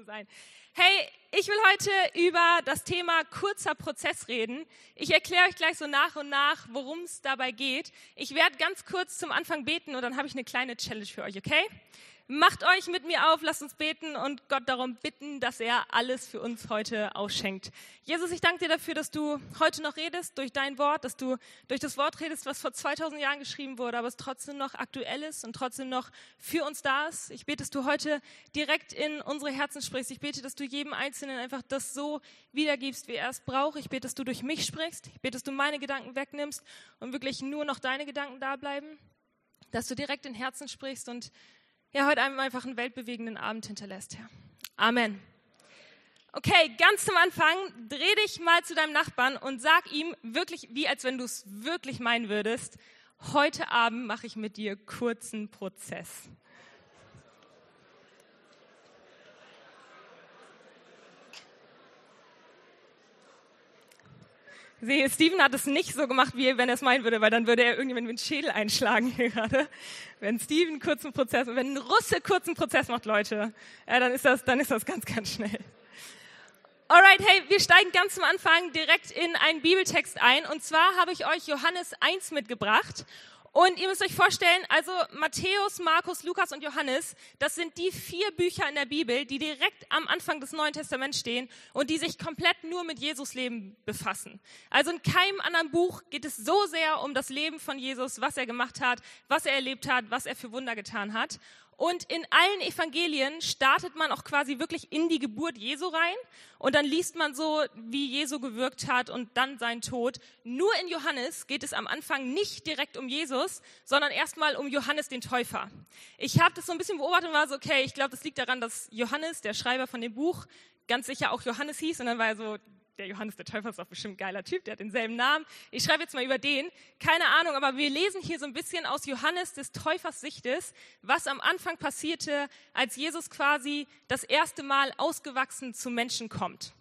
zu sein. Hey, ich will heute über das Thema kurzer Prozess reden. Ich erkläre euch gleich so nach und nach, worum es dabei geht. Ich werde ganz kurz zum Anfang beten und dann habe ich eine kleine Challenge für euch, okay? Macht euch mit mir auf, lasst uns beten und Gott darum bitten, dass er alles für uns heute ausschenkt. Jesus, ich danke dir dafür, dass du heute noch redest durch dein Wort, dass du durch das Wort redest, was vor 2000 Jahren geschrieben wurde, aber es trotzdem noch aktuell ist und trotzdem noch für uns da ist. Ich bete, dass du heute direkt in unsere Herzen sprichst. Ich bete, dass du jedem Einzelnen einfach das so wiedergibst, wie er es braucht. Ich bete, dass du durch mich sprichst. Ich bete, dass du meine Gedanken wegnimmst und wirklich nur noch deine Gedanken da bleiben. Dass du direkt in Herzen sprichst und ja, heute einfach einen weltbewegenden Abend hinterlässt, Herr. Amen. Okay, ganz zum Anfang, dreh dich mal zu deinem Nachbarn und sag ihm wirklich, wie als wenn du es wirklich meinen würdest, heute Abend mache ich mit dir kurzen Prozess. Sehe, Steven hat es nicht so gemacht, wie wenn er es meinen würde, weil dann würde er irgendjemand mit dem Schädel einschlagen hier gerade. Wenn Steven kurzen Prozess, wenn ein Russe kurzen Prozess macht, Leute, ja, dann ist das, dann ist das ganz, ganz schnell. Alright, hey, wir steigen ganz zum Anfang direkt in einen Bibeltext ein. Und zwar habe ich euch Johannes 1 mitgebracht. Und ihr müsst euch vorstellen, also Matthäus, Markus, Lukas und Johannes, das sind die vier Bücher in der Bibel, die direkt am Anfang des Neuen Testaments stehen und die sich komplett nur mit Jesus Leben befassen. Also in keinem anderen Buch geht es so sehr um das Leben von Jesus, was er gemacht hat, was er erlebt hat, was er für Wunder getan hat. Und in allen Evangelien startet man auch quasi wirklich in die Geburt Jesu rein. Und dann liest man so, wie Jesu gewirkt hat und dann sein Tod. Nur in Johannes geht es am Anfang nicht direkt um Jesus, sondern erstmal um Johannes den Täufer. Ich habe das so ein bisschen beobachtet und war so, okay, ich glaube, das liegt daran, dass Johannes, der Schreiber von dem Buch, ganz sicher auch Johannes hieß. Und dann war er so, der Johannes der Täufer ist doch bestimmt ein geiler Typ, der hat denselben Namen. Ich schreibe jetzt mal über den. Keine Ahnung, aber wir lesen hier so ein bisschen aus Johannes des Täufers Sichtes, was am Anfang passierte, als Jesus quasi das erste Mal ausgewachsen zum Menschen kommt.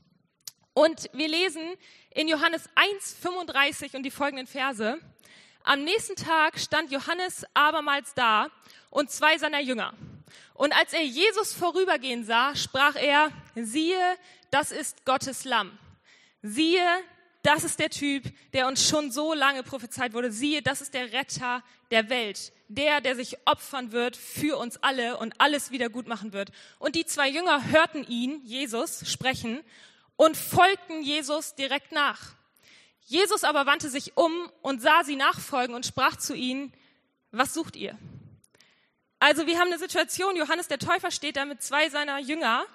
Und wir lesen in Johannes 1, 35 und die folgenden Verse. Am nächsten Tag stand Johannes abermals da und zwei seiner Jünger. Und als er Jesus vorübergehen sah, sprach er, siehe, das ist Gottes Lamm Siehe, das ist der Typ, der uns schon so lange prophezeit wurde. Siehe, das ist der Retter der Welt. Der, der sich opfern wird für uns alle und alles wieder gut machen wird. Und die zwei Jünger hörten ihn, Jesus, sprechen und folgten Jesus direkt nach. Jesus aber wandte sich um und sah sie nachfolgen und sprach zu ihnen, was sucht ihr? Also wir haben eine Situation, Johannes der Täufer steht da mit zwei seiner Jünger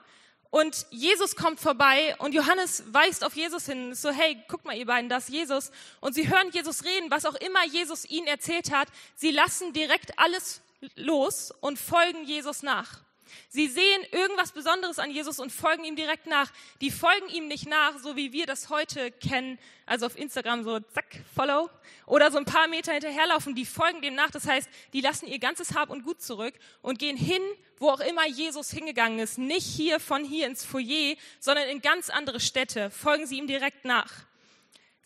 und Jesus kommt vorbei und Johannes weist auf Jesus hin. So, hey, guckt mal ihr beiden, das ist Jesus. Und sie hören Jesus reden, was auch immer Jesus ihnen erzählt hat. Sie lassen direkt alles los und folgen Jesus nach. Sie sehen irgendwas Besonderes an Jesus und folgen ihm direkt nach. Die folgen ihm nicht nach, so wie wir das heute kennen, also auf Instagram so zack, follow, oder so ein paar Meter hinterherlaufen. Die folgen dem nach. Das heißt, die lassen ihr ganzes Hab und Gut zurück und gehen hin, wo auch immer Jesus hingegangen ist. Nicht hier von hier ins Foyer, sondern in ganz andere Städte. Folgen sie ihm direkt nach.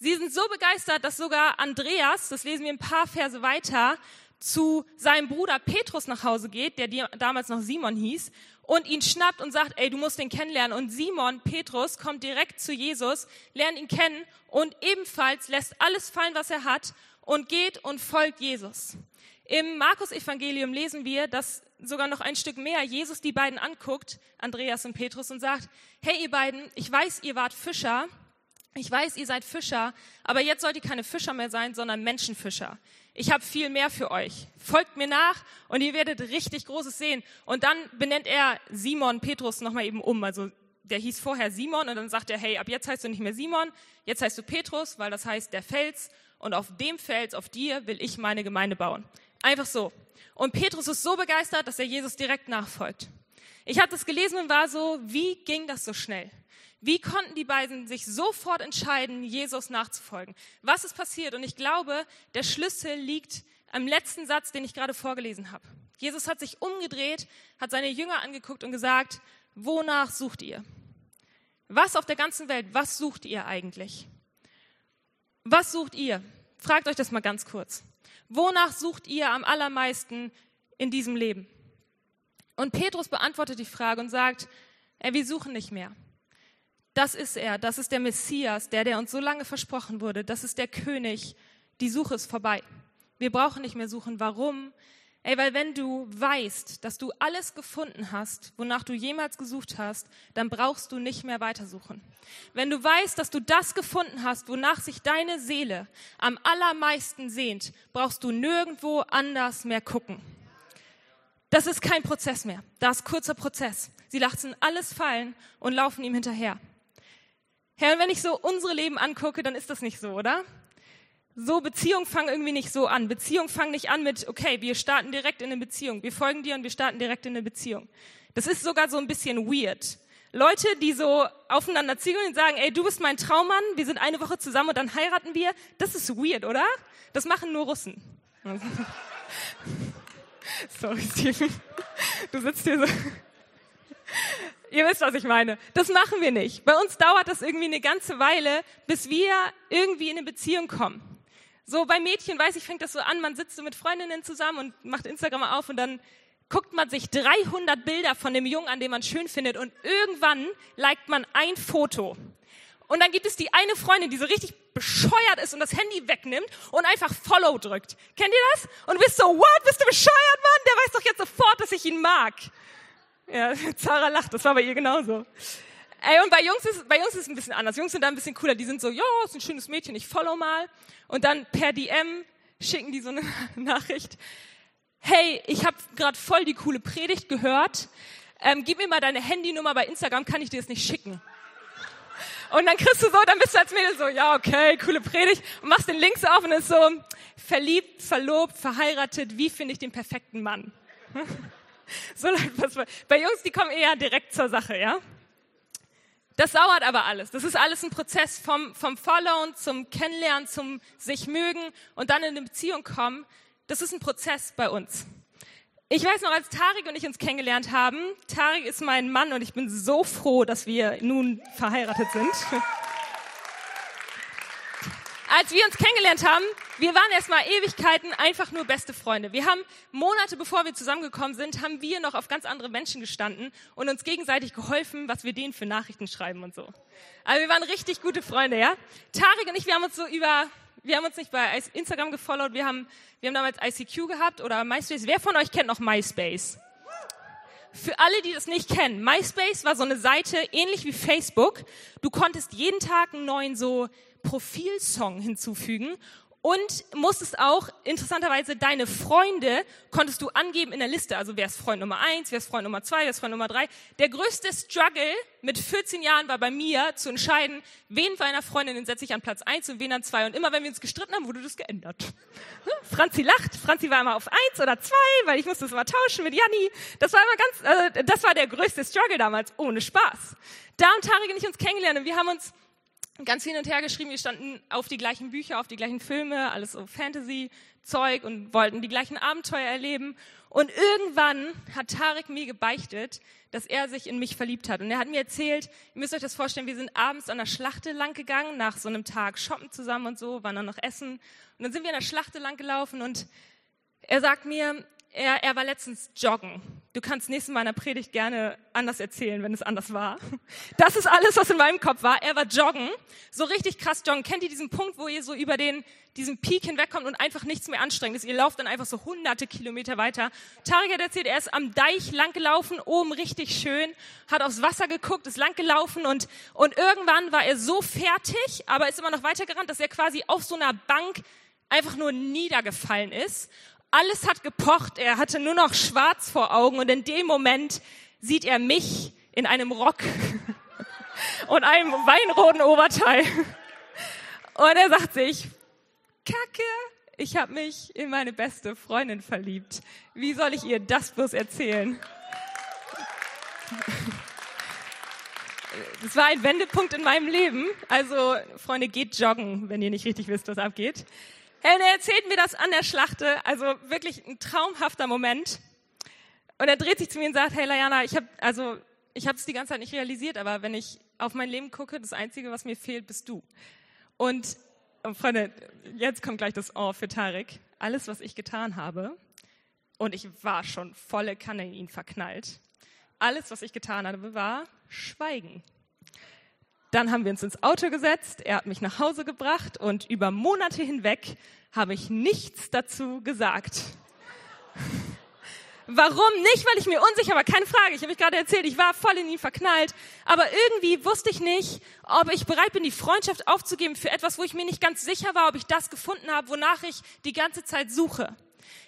Sie sind so begeistert, dass sogar Andreas, das lesen wir ein paar Verse weiter, zu seinem Bruder Petrus nach Hause geht, der damals noch Simon hieß, und ihn schnappt und sagt, ey, du musst den kennenlernen. Und Simon, Petrus, kommt direkt zu Jesus, lernt ihn kennen und ebenfalls lässt alles fallen, was er hat und geht und folgt Jesus. Im Markus-Evangelium lesen wir, dass sogar noch ein Stück mehr Jesus die beiden anguckt, Andreas und Petrus, und sagt, hey ihr beiden, ich weiß, ihr wart Fischer, ich weiß, ihr seid Fischer, aber jetzt sollt ihr keine Fischer mehr sein, sondern Menschenfischer ich habe viel mehr für euch. Folgt mir nach und ihr werdet richtig Großes sehen. Und dann benennt er Simon Petrus nochmal eben um. Also der hieß vorher Simon und dann sagt er, hey, ab jetzt heißt du nicht mehr Simon, jetzt heißt du Petrus, weil das heißt der Fels und auf dem Fels, auf dir will ich meine Gemeinde bauen. Einfach so. Und Petrus ist so begeistert, dass er Jesus direkt nachfolgt. Ich habe das gelesen und war so, wie ging das so schnell? Wie konnten die beiden sich sofort entscheiden, Jesus nachzufolgen? Was ist passiert? Und ich glaube, der Schlüssel liegt am letzten Satz, den ich gerade vorgelesen habe. Jesus hat sich umgedreht, hat seine Jünger angeguckt und gesagt, wonach sucht ihr? Was auf der ganzen Welt, was sucht ihr eigentlich? Was sucht ihr? Fragt euch das mal ganz kurz. Wonach sucht ihr am allermeisten in diesem Leben? Und Petrus beantwortet die Frage und sagt, Ey, wir suchen nicht mehr. Das ist er, das ist der Messias, der, der uns so lange versprochen wurde. Das ist der König. Die Suche ist vorbei. Wir brauchen nicht mehr suchen. Warum? Ey, weil wenn du weißt, dass du alles gefunden hast, wonach du jemals gesucht hast, dann brauchst du nicht mehr weitersuchen. Wenn du weißt, dass du das gefunden hast, wonach sich deine Seele am allermeisten sehnt, brauchst du nirgendwo anders mehr gucken. Das ist kein Prozess mehr. Das ist kurzer Prozess. Sie lassen alles fallen und laufen ihm hinterher. Herr, wenn ich so unsere Leben angucke, dann ist das nicht so, oder? so Beziehungen fangen irgendwie nicht so an. Beziehungen fangen nicht an mit, okay, wir starten direkt in eine Beziehung. Wir folgen dir und wir starten direkt in eine Beziehung. Das ist sogar so ein bisschen weird. Leute, die so aufeinander zielen und sagen, ey, du bist mein Traummann, wir sind eine Woche zusammen und dann heiraten wir, das ist weird, oder? Das machen nur Russen. Sorry, Steven. Du sitzt hier so. Ihr wisst, was ich meine. Das machen wir nicht. Bei uns dauert das irgendwie eine ganze Weile, bis wir irgendwie in eine Beziehung kommen. So bei Mädchen, weiß ich, fängt das so an, man sitzt so mit Freundinnen zusammen und macht Instagram auf und dann guckt man sich 300 Bilder von dem Jungen an, den man schön findet und irgendwann liked man ein Foto. Und dann gibt es die eine Freundin, die so richtig bescheuert ist und das Handy wegnimmt und einfach Follow drückt. Kennt ihr das? Und bist so, what, bist du bescheuert, Mann? Der weiß doch jetzt sofort, dass ich ihn mag. Ja, Zara lacht, das war bei ihr genauso. Ey, und bei Jungs ist, bei Jungs ist es ein bisschen anders. Jungs sind da ein bisschen cooler. Die sind so, ja, ist ein schönes Mädchen, ich follow mal. Und dann per DM schicken die so eine Nachricht. Hey, ich habe gerade voll die coole Predigt gehört. Ähm, gib mir mal deine Handynummer bei Instagram, kann ich dir das nicht schicken? Und dann kriegst du so, dann bist du als Mädel so, ja, okay, coole Predigt. Und machst den Links auf und ist so, verliebt, verlobt, verheiratet, wie finde ich den perfekten Mann? so was bei Jungs, die kommen eher direkt zur Sache, ja? Das dauert aber alles. Das ist alles ein Prozess vom, vom Followen zum Kennenlernen, zum sich mögen und dann in eine Beziehung kommen. Das ist ein Prozess bei uns. Ich weiß noch, als Tarik und ich uns kennengelernt haben, Tarik ist mein Mann und ich bin so froh, dass wir nun verheiratet sind. als wir uns kennengelernt haben, wir waren erstmal Ewigkeiten einfach nur beste Freunde. Wir haben Monate bevor wir zusammengekommen sind, haben wir noch auf ganz andere Menschen gestanden und uns gegenseitig geholfen, was wir denen für Nachrichten schreiben und so. Also wir waren richtig gute Freunde, ja. Tarik und ich, wir haben uns so über, wir haben uns nicht bei Instagram gefollowt, wir haben, wir haben damals ICQ gehabt oder MySpace. Wer von euch kennt noch MySpace? Für alle, die das nicht kennen, MySpace war so eine Seite ähnlich wie Facebook. Du konntest jeden Tag einen neuen so Profilsong hinzufügen und musstest auch, interessanterweise, deine Freunde konntest du angeben in der Liste. Also wer ist Freund Nummer eins, wer ist Freund Nummer zwei, wer ist Freund Nummer drei. Der größte Struggle mit 14 Jahren war bei mir zu entscheiden, wen meiner Freundinnen setze ich an Platz eins und wen an zwei. Und immer wenn wir uns gestritten haben, wurde das geändert. Franzi lacht. Franzi war immer auf eins oder zwei, weil ich musste es immer tauschen mit Janni. Das war immer ganz, also das war der größte Struggle damals, ohne Spaß. Da haben Tarek und ich uns kennengelernt und wir haben uns ganz hin und her geschrieben. Wir standen auf die gleichen Bücher, auf die gleichen Filme, alles so Fantasy-Zeug und wollten die gleichen Abenteuer erleben. Und irgendwann hat Tarek mir gebeichtet, dass er sich in mich verliebt hat. Und er hat mir erzählt, ihr müsst euch das vorstellen, wir sind abends an der Schlachte lang gegangen, nach so einem Tag shoppen zusammen und so, waren dann noch essen. Und dann sind wir an der Schlachte lang gelaufen und er sagt mir, er, er war letztens joggen. Du kannst in der Predigt gerne anders erzählen, wenn es anders war. Das ist alles, was in meinem Kopf war. Er war joggen, so richtig krass joggen. Kennt ihr diesen Punkt, wo ihr so über den, diesen Peak hinwegkommt und einfach nichts mehr anstrengend ist? Ihr lauft dann einfach so hunderte Kilometer weiter. Tarek hat erzählt, er ist am Deich lang gelaufen, oben richtig schön, hat aufs Wasser geguckt, ist lang gelaufen und, und irgendwann war er so fertig, aber ist immer noch weitergerannt, dass er quasi auf so einer Bank einfach nur niedergefallen ist alles hat gepocht, er hatte nur noch schwarz vor Augen und in dem Moment sieht er mich in einem Rock und einem weinroten Oberteil. Und er sagt sich, Kacke, ich habe mich in meine beste Freundin verliebt. Wie soll ich ihr das bloß erzählen? Das war ein Wendepunkt in meinem Leben. Also, Freunde, geht joggen, wenn ihr nicht richtig wisst, was abgeht. Er erzählt mir das an der Schlachte, also wirklich ein traumhafter Moment. Und er dreht sich zu mir und sagt, hey Layana, ich habe also ich es die ganze Zeit nicht realisiert, aber wenn ich auf mein Leben gucke, das Einzige, was mir fehlt, bist du. Und, und Freunde, jetzt kommt gleich das Ohr für Tarek. Alles, was ich getan habe, und ich war schon volle Kanne in ihn verknallt. Alles, was ich getan habe, war, Schweigen. Dann haben wir uns ins Auto gesetzt, er hat mich nach Hause gebracht und über Monate hinweg habe ich nichts dazu gesagt. Warum nicht? Weil ich mir unsicher war, keine Frage. Ich habe euch gerade erzählt, ich war voll in ihn verknallt. Aber irgendwie wusste ich nicht, ob ich bereit bin, die Freundschaft aufzugeben für etwas, wo ich mir nicht ganz sicher war, ob ich das gefunden habe, wonach ich die ganze Zeit suche.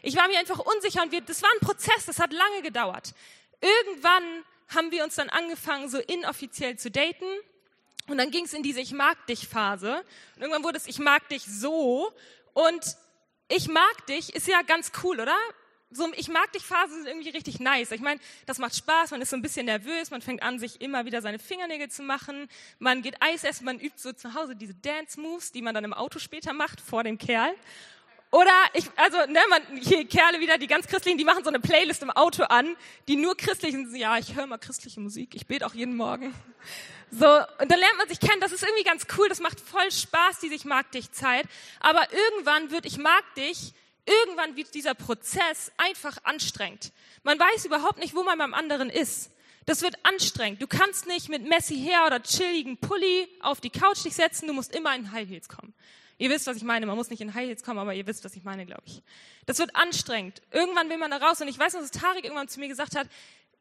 Ich war mir einfach unsicher und wir, das war ein Prozess, das hat lange gedauert. Irgendwann haben wir uns dann angefangen, so inoffiziell zu daten. Und dann ging es in diese Ich mag dich Phase. Und irgendwann wurde es Ich mag dich so. Und ich mag dich ist ja ganz cool, oder? so ich mag dich Phasen sind irgendwie richtig nice. Ich meine, das macht Spaß, man ist so ein bisschen nervös, man fängt an, sich immer wieder seine Fingernägel zu machen, man geht Eis essen, man übt so zu Hause diese Dance Moves, die man dann im Auto später macht vor dem Kerl. Oder ich, also, ne, man, hier Kerle wieder, die ganz christlichen, die machen so eine Playlist im Auto an, die nur christlich sind. Ja, ich höre mal christliche Musik, ich bete auch jeden Morgen. So, und dann lernt man sich kennen, das ist irgendwie ganz cool, das macht voll Spaß, diese Ich mag dich Zeit. Aber irgendwann wird Ich mag dich Irgendwann wird dieser Prozess einfach anstrengend. Man weiß überhaupt nicht, wo man beim anderen ist. Das wird anstrengend. Du kannst nicht mit Messi her oder chilligen Pulli auf die Couch dich setzen. Du musst immer in High Heels kommen. Ihr wisst, was ich meine. Man muss nicht in High Heels kommen, aber ihr wisst, was ich meine, glaube ich. Das wird anstrengend. Irgendwann will man da raus. Und ich weiß noch, dass Tarik irgendwann zu mir gesagt hat,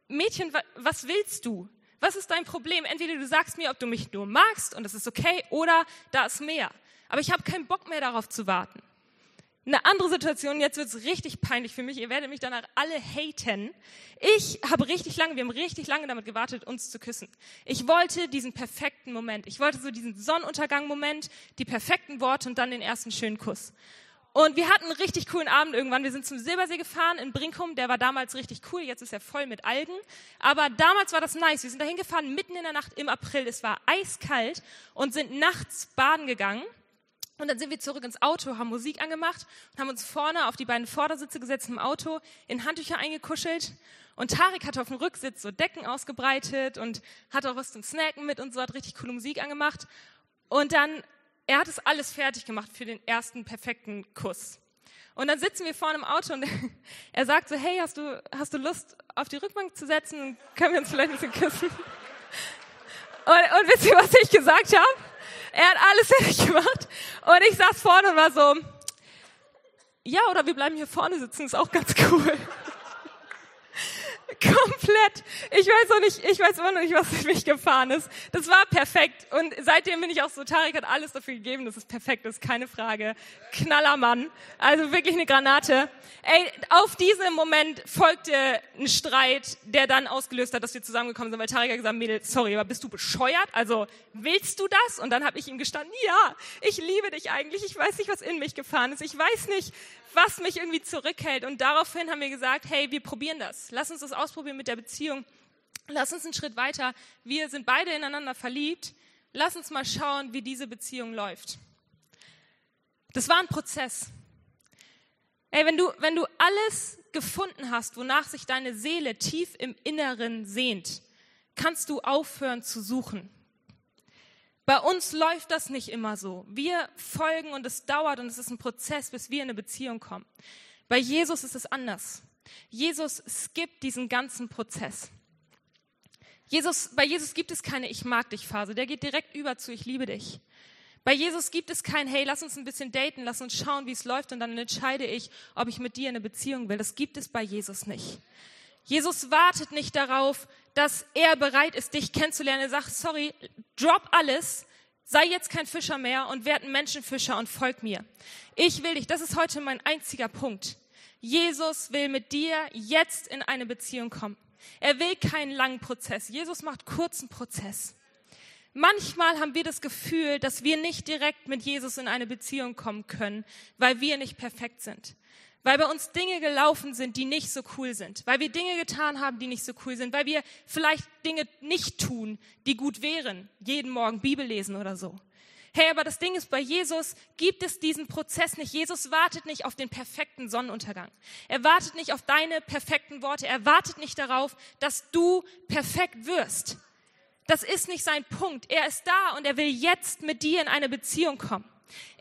Mädchen, was willst du? Was ist dein Problem? Entweder du sagst mir, ob du mich nur magst und das ist okay, oder da ist mehr. Aber ich habe keinen Bock mehr darauf zu warten. Eine andere Situation, jetzt wird es richtig peinlich für mich, ihr werdet mich danach alle haten. Ich habe richtig lange, wir haben richtig lange damit gewartet, uns zu küssen. Ich wollte diesen perfekten Moment. Ich wollte so diesen Sonnenuntergang-Moment, die perfekten Worte und dann den ersten schönen Kuss. Und wir hatten einen richtig coolen Abend irgendwann. Wir sind zum Silbersee gefahren in Brinkum. Der war damals richtig cool. Jetzt ist er voll mit Algen. Aber damals war das nice. Wir sind dahin gefahren mitten in der Nacht im April. Es war eiskalt und sind nachts baden gegangen. Und dann sind wir zurück ins Auto, haben Musik angemacht und haben uns vorne auf die beiden Vordersitze gesetzt im Auto, in Handtücher eingekuschelt. Und Tarek hatte auf dem Rücksitz so Decken ausgebreitet und hat auch was zum Snacken mit und so, hat richtig coole Musik angemacht. Und dann, er hat es alles fertig gemacht für den ersten perfekten Kuss. Und dann sitzen wir vorne im Auto und er sagt so, hey, hast du, hast du Lust, auf die Rückbank zu setzen? Können wir uns vielleicht ein bisschen küssen? Und, und wisst ihr, was ich gesagt habe? Er hat alles fertig gemacht. Und ich saß vorne und war so, ja, oder wir bleiben hier vorne sitzen, ist auch ganz cool. Komplett. Ich weiß auch nicht, ich weiß immer noch nicht, was für mich gefahren ist. Das war perfekt. Und seitdem bin ich auch so, Tarek hat alles dafür gegeben, dass es perfekt ist, keine Frage. Knallermann. Also wirklich eine Granate. Ey, auf diesem Moment folgte ein Streit, der dann ausgelöst hat, dass wir zusammengekommen sind, weil Tarek hat gesagt, Mädel, sorry, aber bist du bescheuert? Also, willst du das? Und dann habe ich ihm gestanden, ja, ich liebe dich eigentlich. Ich weiß nicht, was in mich gefahren ist. Ich weiß nicht, was mich irgendwie zurückhält. Und daraufhin haben wir gesagt, hey, wir probieren das. Lass uns das ausprobieren mit der Beziehung. Lass uns einen Schritt weiter. Wir sind beide ineinander verliebt. Lass uns mal schauen, wie diese Beziehung läuft. Das war ein Prozess. Ey, wenn du, wenn du alles gefunden hast, wonach sich deine Seele tief im Inneren sehnt, kannst du aufhören zu suchen. Bei uns läuft das nicht immer so. Wir folgen und es dauert und es ist ein Prozess, bis wir in eine Beziehung kommen. Bei Jesus ist es anders. Jesus skippt diesen ganzen Prozess. Jesus, bei Jesus gibt es keine Ich mag dich Phase. Der geht direkt über zu Ich liebe dich. Bei Jesus gibt es kein Hey, lass uns ein bisschen daten, lass uns schauen, wie es läuft und dann entscheide ich, ob ich mit dir eine Beziehung will. Das gibt es bei Jesus nicht. Jesus wartet nicht darauf, dass er bereit ist, dich kennenzulernen. Er sagt, sorry, drop alles, sei jetzt kein Fischer mehr und werd ein Menschenfischer und folg mir. Ich will dich, das ist heute mein einziger Punkt. Jesus will mit dir jetzt in eine Beziehung kommen. Er will keinen langen Prozess. Jesus macht kurzen Prozess. Manchmal haben wir das Gefühl, dass wir nicht direkt mit Jesus in eine Beziehung kommen können, weil wir nicht perfekt sind weil bei uns Dinge gelaufen sind, die nicht so cool sind, weil wir Dinge getan haben, die nicht so cool sind, weil wir vielleicht Dinge nicht tun, die gut wären, jeden Morgen Bibel lesen oder so. Hey, aber das Ding ist, bei Jesus gibt es diesen Prozess nicht. Jesus wartet nicht auf den perfekten Sonnenuntergang. Er wartet nicht auf deine perfekten Worte. Er wartet nicht darauf, dass du perfekt wirst. Das ist nicht sein Punkt. Er ist da und er will jetzt mit dir in eine Beziehung kommen.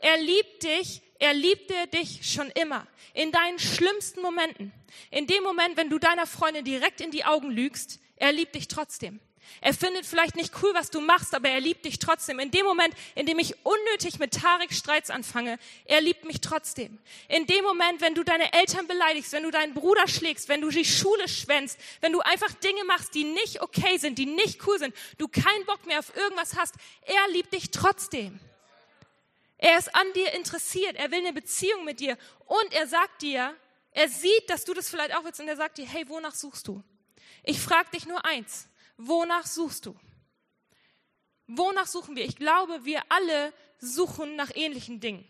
Er liebt dich er liebte dich schon immer. In deinen schlimmsten Momenten. In dem Moment, wenn du deiner Freundin direkt in die Augen lügst, er liebt dich trotzdem. Er findet vielleicht nicht cool, was du machst, aber er liebt dich trotzdem. In dem Moment, in dem ich unnötig mit Tarek Streits anfange, er liebt mich trotzdem. In dem Moment, wenn du deine Eltern beleidigst, wenn du deinen Bruder schlägst, wenn du die Schule schwänzt, wenn du einfach Dinge machst, die nicht okay sind, die nicht cool sind, du keinen Bock mehr auf irgendwas hast, er liebt dich trotzdem. Er ist an dir interessiert, er will eine Beziehung mit dir und er sagt dir, er sieht, dass du das vielleicht auch willst und er sagt dir, hey, wonach suchst du? Ich frage dich nur eins, wonach suchst du? Wonach suchen wir? Ich glaube, wir alle suchen nach ähnlichen Dingen.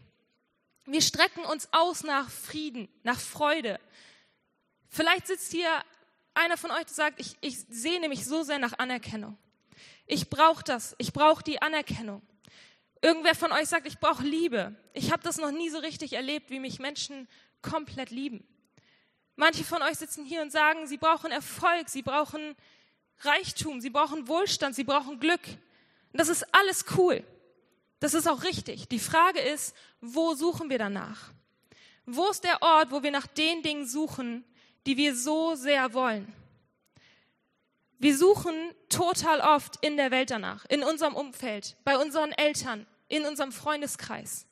Wir strecken uns aus nach Frieden, nach Freude. Vielleicht sitzt hier einer von euch, der sagt, ich, ich sehne mich so sehr nach Anerkennung. Ich brauche das. Ich brauche die Anerkennung. Irgendwer von euch sagt, ich brauche Liebe. Ich habe das noch nie so richtig erlebt, wie mich Menschen komplett lieben. Manche von euch sitzen hier und sagen, sie brauchen Erfolg, sie brauchen Reichtum, sie brauchen Wohlstand, sie brauchen Glück. Und das ist alles cool. Das ist auch richtig. Die Frage ist, wo suchen wir danach? Wo ist der Ort, wo wir nach den Dingen suchen, die wir so sehr wollen? Wir suchen total oft in der Welt danach, in unserem Umfeld, bei unseren Eltern, in unserem Freundeskreis.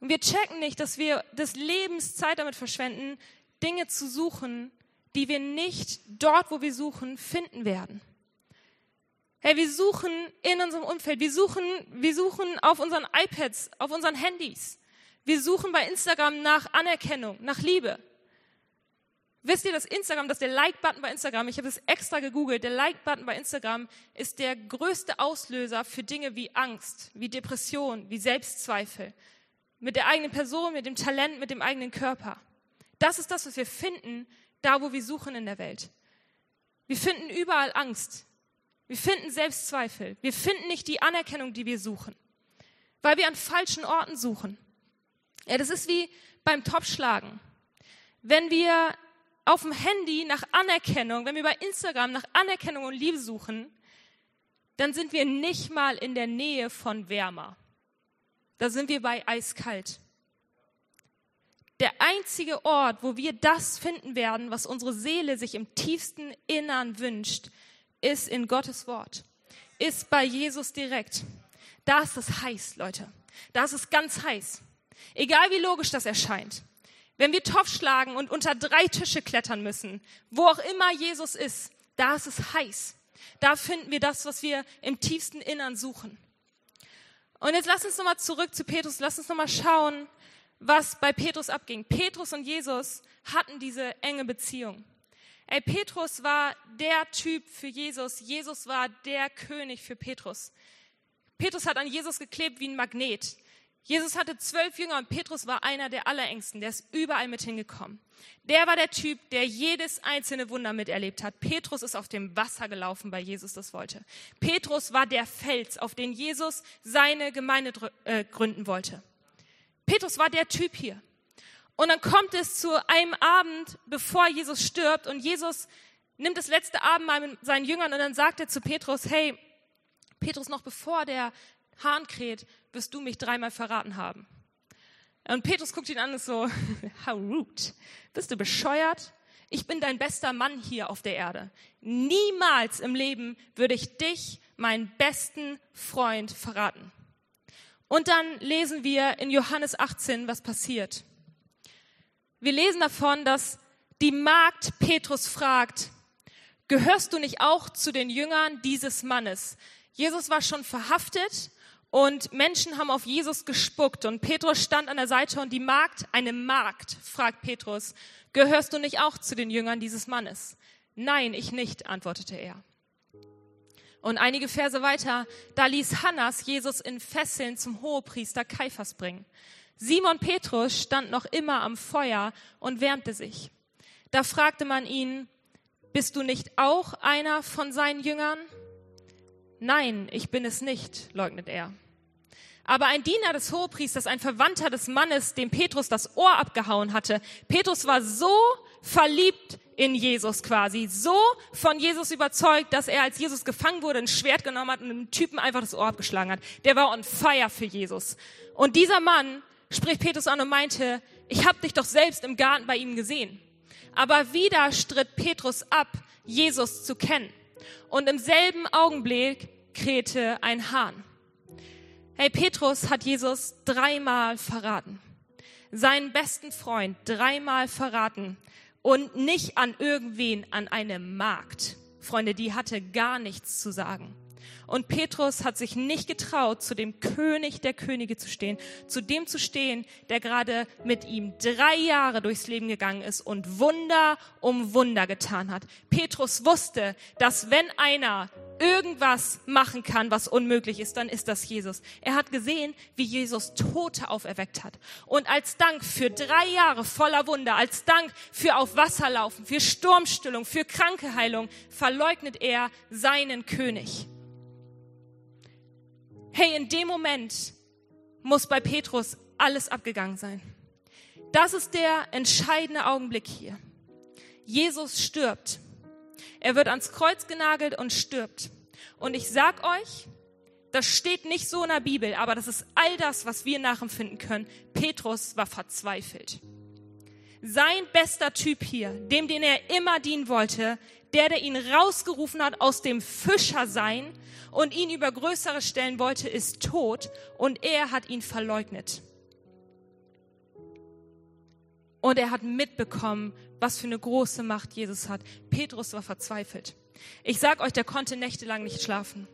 Und wir checken nicht, dass wir des Lebens Zeit damit verschwenden, Dinge zu suchen, die wir nicht dort, wo wir suchen, finden werden. Hey, wir suchen in unserem Umfeld, wir suchen, wir suchen auf unseren iPads, auf unseren Handys. Wir suchen bei Instagram nach Anerkennung, nach Liebe. Wisst ihr, dass Instagram, dass der Like-Button bei Instagram, ich habe es extra gegoogelt, der Like-Button bei Instagram ist der größte Auslöser für Dinge wie Angst, wie Depression, wie Selbstzweifel. Mit der eigenen Person, mit dem Talent, mit dem eigenen Körper. Das ist das, was wir finden, da wo wir suchen in der Welt. Wir finden überall Angst. Wir finden Selbstzweifel. Wir finden nicht die Anerkennung, die wir suchen, weil wir an falschen Orten suchen. Ja, das ist wie beim Topschlagen. Wenn wir auf dem Handy nach Anerkennung, wenn wir bei Instagram nach Anerkennung und Liebe suchen, dann sind wir nicht mal in der Nähe von wärmer. Da sind wir bei eiskalt. Der einzige Ort, wo wir das finden werden, was unsere Seele sich im tiefsten Innern wünscht, ist in Gottes Wort, ist bei Jesus direkt. Da ist es heiß, Leute. Da ist es ganz heiß. Egal wie logisch das erscheint. Wenn wir Topf schlagen und unter drei Tische klettern müssen, wo auch immer Jesus ist, da ist es heiß. Da finden wir das, was wir im tiefsten Innern suchen. Und jetzt lass uns nochmal zurück zu Petrus. Lass uns nochmal schauen, was bei Petrus abging. Petrus und Jesus hatten diese enge Beziehung. Ey, Petrus war der Typ für Jesus. Jesus war der König für Petrus. Petrus hat an Jesus geklebt wie ein Magnet. Jesus hatte zwölf Jünger und Petrus war einer der Allerengsten. Der ist überall mit hingekommen. Der war der Typ, der jedes einzelne Wunder miterlebt hat. Petrus ist auf dem Wasser gelaufen, weil Jesus das wollte. Petrus war der Fels, auf den Jesus seine Gemeinde äh, gründen wollte. Petrus war der Typ hier. Und dann kommt es zu einem Abend, bevor Jesus stirbt und Jesus nimmt das letzte Abendmahl mit seinen Jüngern und dann sagt er zu Petrus, hey, Petrus, noch bevor der Hahn kräht, wirst du mich dreimal verraten haben. Und Petrus guckt ihn an und ist so, how rude. Bist du bescheuert? Ich bin dein bester Mann hier auf der Erde. Niemals im Leben würde ich dich, meinen besten Freund, verraten. Und dann lesen wir in Johannes 18, was passiert. Wir lesen davon, dass die Magd Petrus fragt, gehörst du nicht auch zu den Jüngern dieses Mannes? Jesus war schon verhaftet und Menschen haben auf Jesus gespuckt und Petrus stand an der Seite und die Magd, eine Magd, fragt Petrus, gehörst du nicht auch zu den Jüngern dieses Mannes? Nein, ich nicht, antwortete er. Und einige Verse weiter, da ließ Hannas Jesus in Fesseln zum Hohepriester Kaiphas bringen. Simon Petrus stand noch immer am Feuer und wärmte sich. Da fragte man ihn, bist du nicht auch einer von seinen Jüngern? Nein, ich bin es nicht, leugnet er. Aber ein Diener des Hohepriesters, ein Verwandter des Mannes, dem Petrus das Ohr abgehauen hatte, Petrus war so verliebt in Jesus quasi, so von Jesus überzeugt, dass er, als Jesus gefangen wurde, ein Schwert genommen hat und einem Typen einfach das Ohr abgeschlagen hat. Der war on fire für Jesus. Und dieser Mann spricht Petrus an und meinte, ich habe dich doch selbst im Garten bei ihm gesehen. Aber wieder stritt Petrus ab, Jesus zu kennen. Und im selben Augenblick krähte ein Hahn. Hey, Petrus hat Jesus dreimal verraten. Seinen besten Freund dreimal verraten. Und nicht an irgendwen, an eine Magd. Freunde, die hatte gar nichts zu sagen. Und Petrus hat sich nicht getraut, zu dem König der Könige zu stehen, zu dem zu stehen, der gerade mit ihm drei Jahre durchs Leben gegangen ist und Wunder um Wunder getan hat. Petrus wusste, dass wenn einer irgendwas machen kann, was unmöglich ist, dann ist das Jesus. Er hat gesehen, wie Jesus Tote auferweckt hat. Und als Dank für drei Jahre voller Wunder, als Dank für auf Wasser laufen, für Sturmstillung, für Krankeheilung, verleugnet er seinen König. Hey, in dem Moment muss bei Petrus alles abgegangen sein. Das ist der entscheidende Augenblick hier. Jesus stirbt. Er wird ans Kreuz genagelt und stirbt. Und ich sag euch, das steht nicht so in der Bibel, aber das ist all das, was wir nachempfinden können. Petrus war verzweifelt. Sein bester Typ hier, dem, den er immer dienen wollte, der, der ihn rausgerufen hat aus dem Fischersein und ihn über Größere stellen wollte, ist tot und er hat ihn verleugnet. Und er hat mitbekommen, was für eine große Macht Jesus hat. Petrus war verzweifelt. Ich sag euch, der konnte nächtelang nicht schlafen.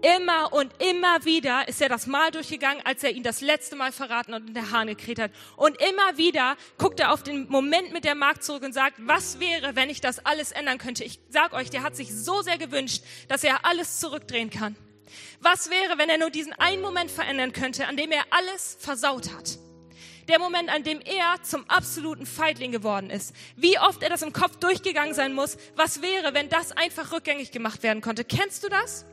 Immer und immer wieder ist er das Mal durchgegangen, als er ihn das letzte Mal verraten und in der Hahn gekräht hat. Und immer wieder guckt er auf den Moment mit der Magd zurück und sagt, was wäre, wenn ich das alles ändern könnte? Ich sag euch, der hat sich so sehr gewünscht, dass er alles zurückdrehen kann. Was wäre, wenn er nur diesen einen Moment verändern könnte, an dem er alles versaut hat? Der Moment, an dem er zum absoluten Feigling geworden ist. Wie oft er das im Kopf durchgegangen sein muss. Was wäre, wenn das einfach rückgängig gemacht werden konnte? Kennst du das?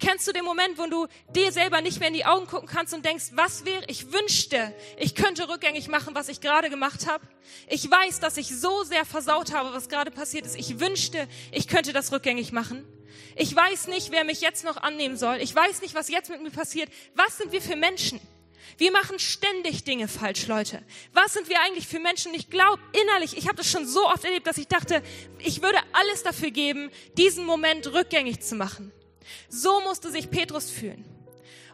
Kennst du den Moment, wo du dir selber nicht mehr in die Augen gucken kannst und denkst, was wäre, ich wünschte, ich könnte rückgängig machen, was ich gerade gemacht habe? Ich weiß, dass ich so sehr versaut habe, was gerade passiert ist. Ich wünschte, ich könnte das rückgängig machen. Ich weiß nicht, wer mich jetzt noch annehmen soll. Ich weiß nicht, was jetzt mit mir passiert. Was sind wir für Menschen? Wir machen ständig Dinge falsch, Leute. Was sind wir eigentlich für Menschen? Ich glaube innerlich, ich habe das schon so oft erlebt, dass ich dachte, ich würde alles dafür geben, diesen Moment rückgängig zu machen. So musste sich Petrus fühlen.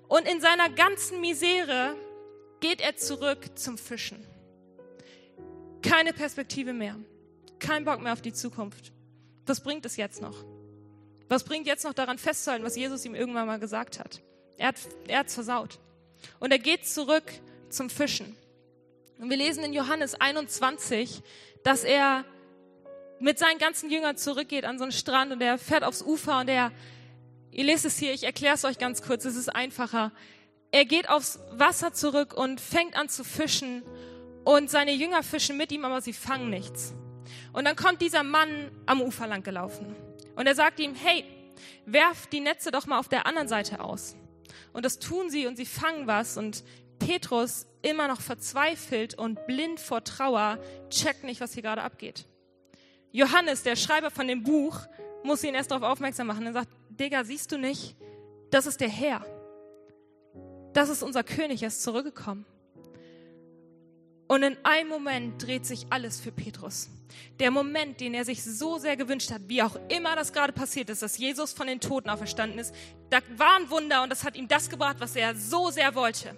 Und in seiner ganzen Misere geht er zurück zum Fischen. Keine Perspektive mehr. Kein Bock mehr auf die Zukunft. Was bringt es jetzt noch? Was bringt jetzt noch daran festzuhalten, was Jesus ihm irgendwann mal gesagt hat? Er hat hat's versaut. Und er geht zurück zum Fischen. Und wir lesen in Johannes 21, dass er mit seinen ganzen Jüngern zurückgeht an so einen Strand und er fährt aufs Ufer und er Ihr lest es hier, ich erkläre es euch ganz kurz, es ist einfacher. Er geht aufs Wasser zurück und fängt an zu fischen und seine Jünger fischen mit ihm, aber sie fangen nichts. Und dann kommt dieser Mann am Ufer lang gelaufen und er sagt ihm, hey, werf die Netze doch mal auf der anderen Seite aus. Und das tun sie und sie fangen was und Petrus, immer noch verzweifelt und blind vor Trauer, checkt nicht, was hier gerade abgeht. Johannes, der Schreiber von dem Buch, muss ihn erst darauf aufmerksam machen. Er sagt, Digga, siehst du nicht? Das ist der Herr. Das ist unser König, er ist zurückgekommen. Und in einem Moment dreht sich alles für Petrus. Der Moment, den er sich so sehr gewünscht hat, wie auch immer das gerade passiert ist, dass Jesus von den Toten auferstanden ist, da war ein Wunder und das hat ihm das gebracht, was er so sehr wollte.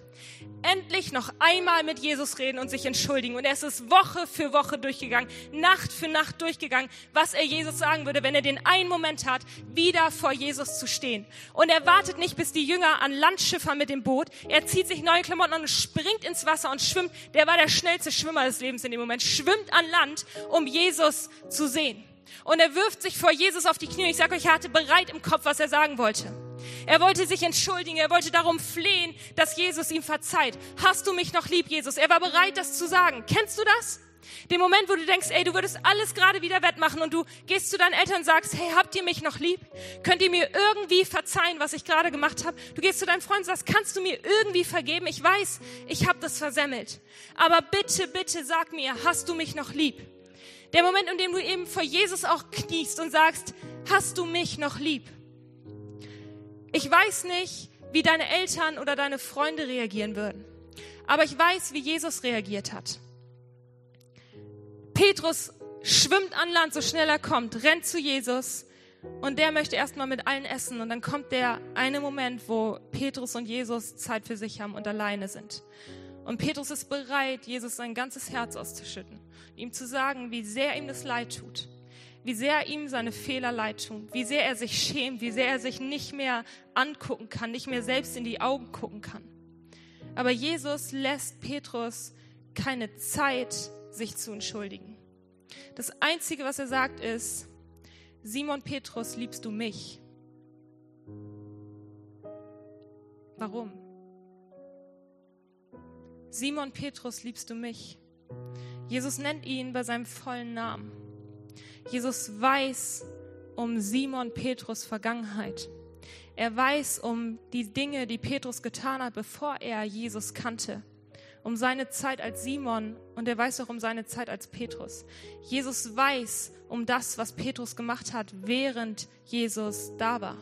Endlich noch einmal mit Jesus reden und sich entschuldigen. Und er ist es Woche für Woche durchgegangen, Nacht für Nacht durchgegangen, was er Jesus sagen würde, wenn er den einen Moment hat, wieder vor Jesus zu stehen. Und er wartet nicht, bis die Jünger an Land schiffern mit dem Boot. Er zieht sich neue Klamotten an und springt ins Wasser und schwimmt. Der war der schnellste Schwimmer des Lebens in dem Moment. Schwimmt an Land, um Jesus zu sehen. Und er wirft sich vor Jesus auf die Knie. Ich sage euch, er hatte bereit im Kopf, was er sagen wollte. Er wollte sich entschuldigen. Er wollte darum flehen, dass Jesus ihm verzeiht. Hast du mich noch lieb, Jesus? Er war bereit, das zu sagen. Kennst du das? Den Moment, wo du denkst, ey, du würdest alles gerade wieder wettmachen und du gehst zu deinen Eltern und sagst, hey, habt ihr mich noch lieb? Könnt ihr mir irgendwie verzeihen, was ich gerade gemacht habe? Du gehst zu deinem Freund und sagst, kannst du mir irgendwie vergeben? Ich weiß, ich habe das versemmelt. Aber bitte, bitte sag mir, hast du mich noch lieb? Der Moment, in dem du eben vor Jesus auch kniest und sagst, hast du mich noch lieb? Ich weiß nicht, wie deine Eltern oder deine Freunde reagieren würden. Aber ich weiß, wie Jesus reagiert hat. Petrus schwimmt an Land, so schnell er kommt, rennt zu Jesus Und der möchte erstmal mit allen essen. Und dann kommt der eine Moment, wo Petrus und Jesus Zeit für sich haben und alleine sind. Und Petrus ist bereit, Jesus sein ganzes Herz auszuschütten, ihm zu sagen, wie sehr ihm das leid tut, wie sehr ihm seine Fehler leid tun, wie sehr er sich schämt, wie sehr er sich nicht mehr angucken kann, nicht mehr selbst in die Augen gucken kann. Aber Jesus lässt Petrus keine Zeit, sich zu entschuldigen. Das Einzige, was er sagt, ist, Simon Petrus, liebst du mich? Warum? Simon Petrus, liebst du mich? Jesus nennt ihn bei seinem vollen Namen. Jesus weiß um Simon Petrus Vergangenheit. Er weiß um die Dinge, die Petrus getan hat, bevor er Jesus kannte. Um seine Zeit als Simon und er weiß auch um seine Zeit als Petrus. Jesus weiß um das, was Petrus gemacht hat, während Jesus da war.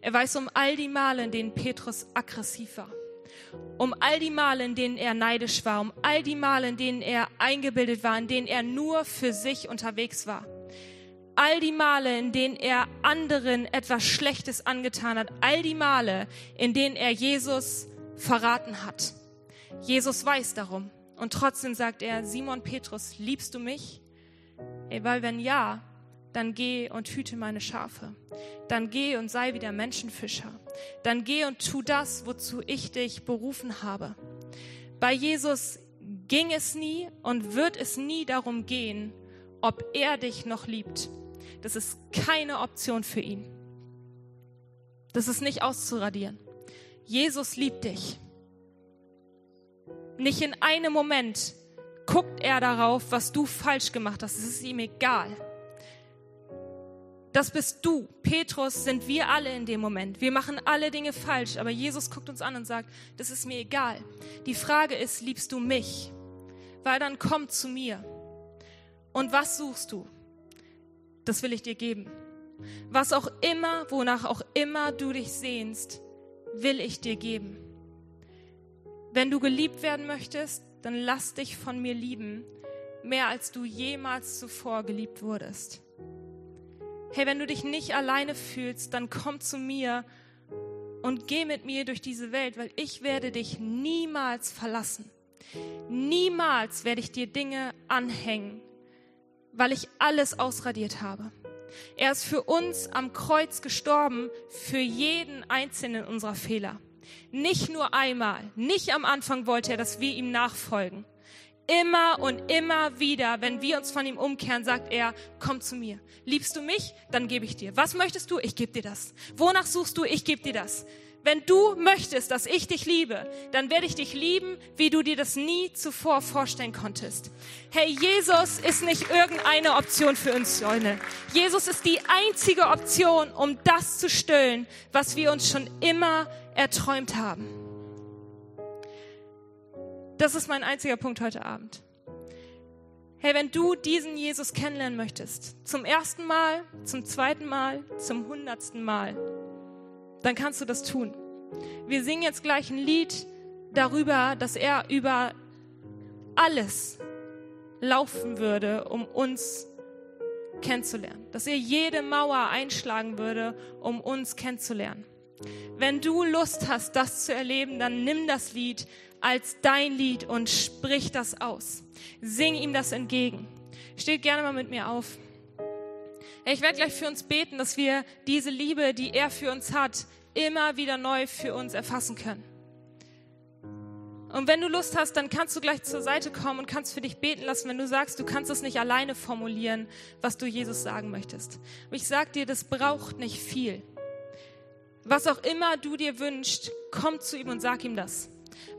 Er weiß um all die Male, in denen Petrus aggressiv war. Um all die Male, in denen er neidisch war. Um all die Male, in denen er eingebildet war, in denen er nur für sich unterwegs war all die Male, in denen er anderen etwas Schlechtes angetan hat, all die Male, in denen er Jesus verraten hat. Jesus weiß darum. Und trotzdem sagt er, Simon Petrus, liebst du mich? Ey, weil wenn ja, dann geh und hüte meine Schafe. Dann geh und sei wieder Menschenfischer. Dann geh und tu das, wozu ich dich berufen habe. Bei Jesus ging es nie und wird es nie darum gehen, ob er dich noch liebt. Das ist keine Option für ihn. Das ist nicht auszuradieren. Jesus liebt dich. Nicht in einem Moment guckt er darauf, was du falsch gemacht hast. Es ist ihm egal. Das bist du. Petrus sind wir alle in dem Moment. Wir machen alle Dinge falsch, aber Jesus guckt uns an und sagt, das ist mir egal. Die Frage ist, liebst du mich? Weil dann komm zu mir. Und was suchst du? das will ich dir geben. Was auch immer, wonach auch immer du dich sehnst, will ich dir geben. Wenn du geliebt werden möchtest, dann lass dich von mir lieben, mehr als du jemals zuvor geliebt wurdest. Hey, wenn du dich nicht alleine fühlst, dann komm zu mir und geh mit mir durch diese Welt, weil ich werde dich niemals verlassen. Niemals werde ich dir Dinge anhängen, weil ich alles ausradiert habe. Er ist für uns am Kreuz gestorben, für jeden einzelnen unserer Fehler. Nicht nur einmal, nicht am Anfang wollte er, dass wir ihm nachfolgen. Immer und immer wieder, wenn wir uns von ihm umkehren, sagt er, komm zu mir. Liebst du mich? Dann gebe ich dir. Was möchtest du? Ich gebe dir das. Wonach suchst du? Ich gebe dir das. Wenn du möchtest, dass ich dich liebe, dann werde ich dich lieben, wie du dir das nie zuvor vorstellen konntest. Hey, Jesus ist nicht irgendeine Option für uns, Freunde. Jesus ist die einzige Option, um das zu stillen, was wir uns schon immer erträumt haben. Das ist mein einziger Punkt heute Abend. Hey, wenn du diesen Jesus kennenlernen möchtest, zum ersten Mal, zum zweiten Mal, zum hundertsten Mal, dann kannst du das tun. Wir singen jetzt gleich ein Lied darüber, dass er über alles laufen würde, um uns kennenzulernen. Dass er jede Mauer einschlagen würde, um uns kennenzulernen. Wenn du Lust hast, das zu erleben, dann nimm das Lied als dein Lied und sprich das aus. Sing ihm das entgegen. Steht gerne mal mit mir auf. Ich werde gleich für uns beten, dass wir diese Liebe, die er für uns hat, immer wieder neu für uns erfassen können. Und wenn du Lust hast, dann kannst du gleich zur Seite kommen und kannst für dich beten lassen, wenn du sagst, du kannst es nicht alleine formulieren, was du Jesus sagen möchtest. Und ich sag dir, das braucht nicht viel. Was auch immer du dir wünschst, komm zu ihm und sag ihm das.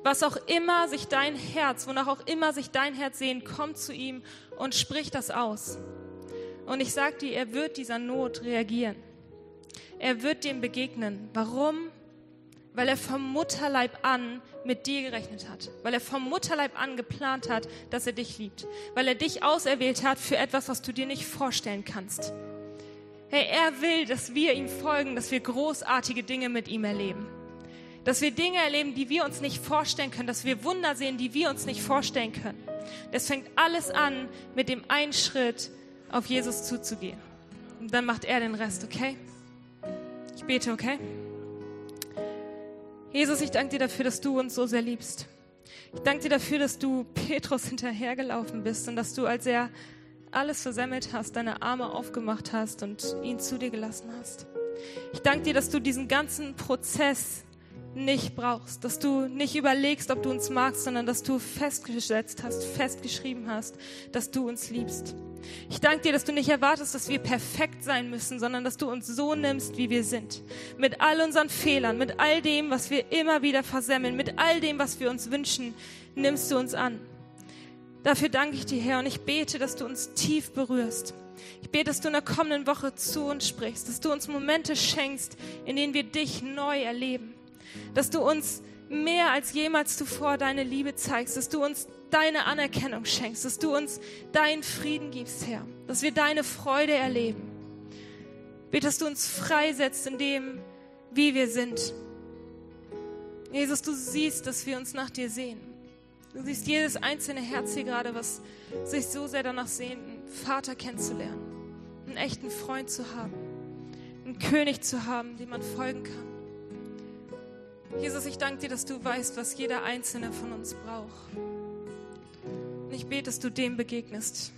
Was auch immer sich dein Herz, wonach auch immer sich dein Herz sehnt, komm zu ihm und sprich das aus. Und ich sage dir, er wird dieser Not reagieren. Er wird dem begegnen. Warum? Weil er vom Mutterleib an mit dir gerechnet hat. Weil er vom Mutterleib an geplant hat, dass er dich liebt. Weil er dich auserwählt hat für etwas, was du dir nicht vorstellen kannst. Hey, er will, dass wir ihm folgen, dass wir großartige Dinge mit ihm erleben. Dass wir Dinge erleben, die wir uns nicht vorstellen können. Dass wir Wunder sehen, die wir uns nicht vorstellen können. Das fängt alles an mit dem einen Schritt auf Jesus zuzugehen. Und dann macht er den Rest, okay? Ich bete, okay? Jesus, ich danke dir dafür, dass du uns so sehr liebst. Ich danke dir dafür, dass du Petrus hinterhergelaufen bist und dass du, als er alles versemmelt hast, deine Arme aufgemacht hast und ihn zu dir gelassen hast. Ich danke dir, dass du diesen ganzen Prozess nicht brauchst, dass du nicht überlegst, ob du uns magst, sondern dass du festgesetzt hast, festgeschrieben hast, dass du uns liebst. Ich danke dir, dass du nicht erwartest, dass wir perfekt sein müssen, sondern dass du uns so nimmst, wie wir sind. Mit all unseren Fehlern, mit all dem, was wir immer wieder versemmeln, mit all dem, was wir uns wünschen, nimmst du uns an. Dafür danke ich dir, Herr, und ich bete, dass du uns tief berührst. Ich bete, dass du in der kommenden Woche zu uns sprichst, dass du uns Momente schenkst, in denen wir dich neu erleben, dass du uns mehr als jemals zuvor deine Liebe zeigst, dass du uns deine Anerkennung schenkst, dass du uns deinen Frieden gibst, Herr, dass wir deine Freude erleben. Bitte, dass du uns freisetzt in dem, wie wir sind. Jesus, du siehst, dass wir uns nach dir sehen. Du siehst jedes einzelne Herz hier gerade, was sich so sehr danach sehnt, einen Vater kennenzulernen, einen echten Freund zu haben, einen König zu haben, dem man folgen kann. Jesus, ich danke dir, dass du weißt, was jeder einzelne von uns braucht. Und ich bete, dass du dem begegnest.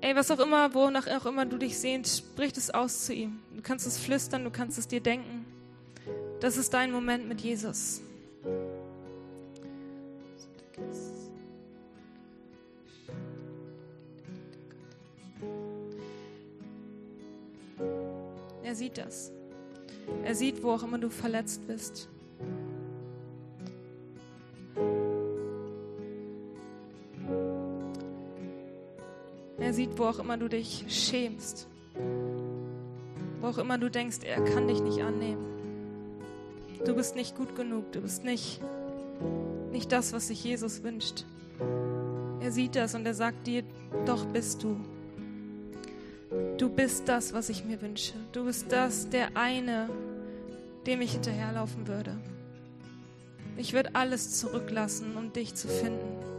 Ey, was auch immer, wonach auch immer du dich sehnst, sprich es aus zu ihm. Du kannst es flüstern, du kannst es dir denken. Das ist dein Moment mit Jesus. Er sieht das. Er sieht, wo auch immer du verletzt bist. Er sieht, wo auch immer du dich schämst. Wo auch immer du denkst, er kann dich nicht annehmen. Du bist nicht gut genug. Du bist nicht, nicht das, was sich Jesus wünscht. Er sieht das und er sagt dir, doch bist du. Du bist das, was ich mir wünsche. Du bist das, der eine, dem ich hinterherlaufen würde. Ich würde alles zurücklassen, um dich zu finden.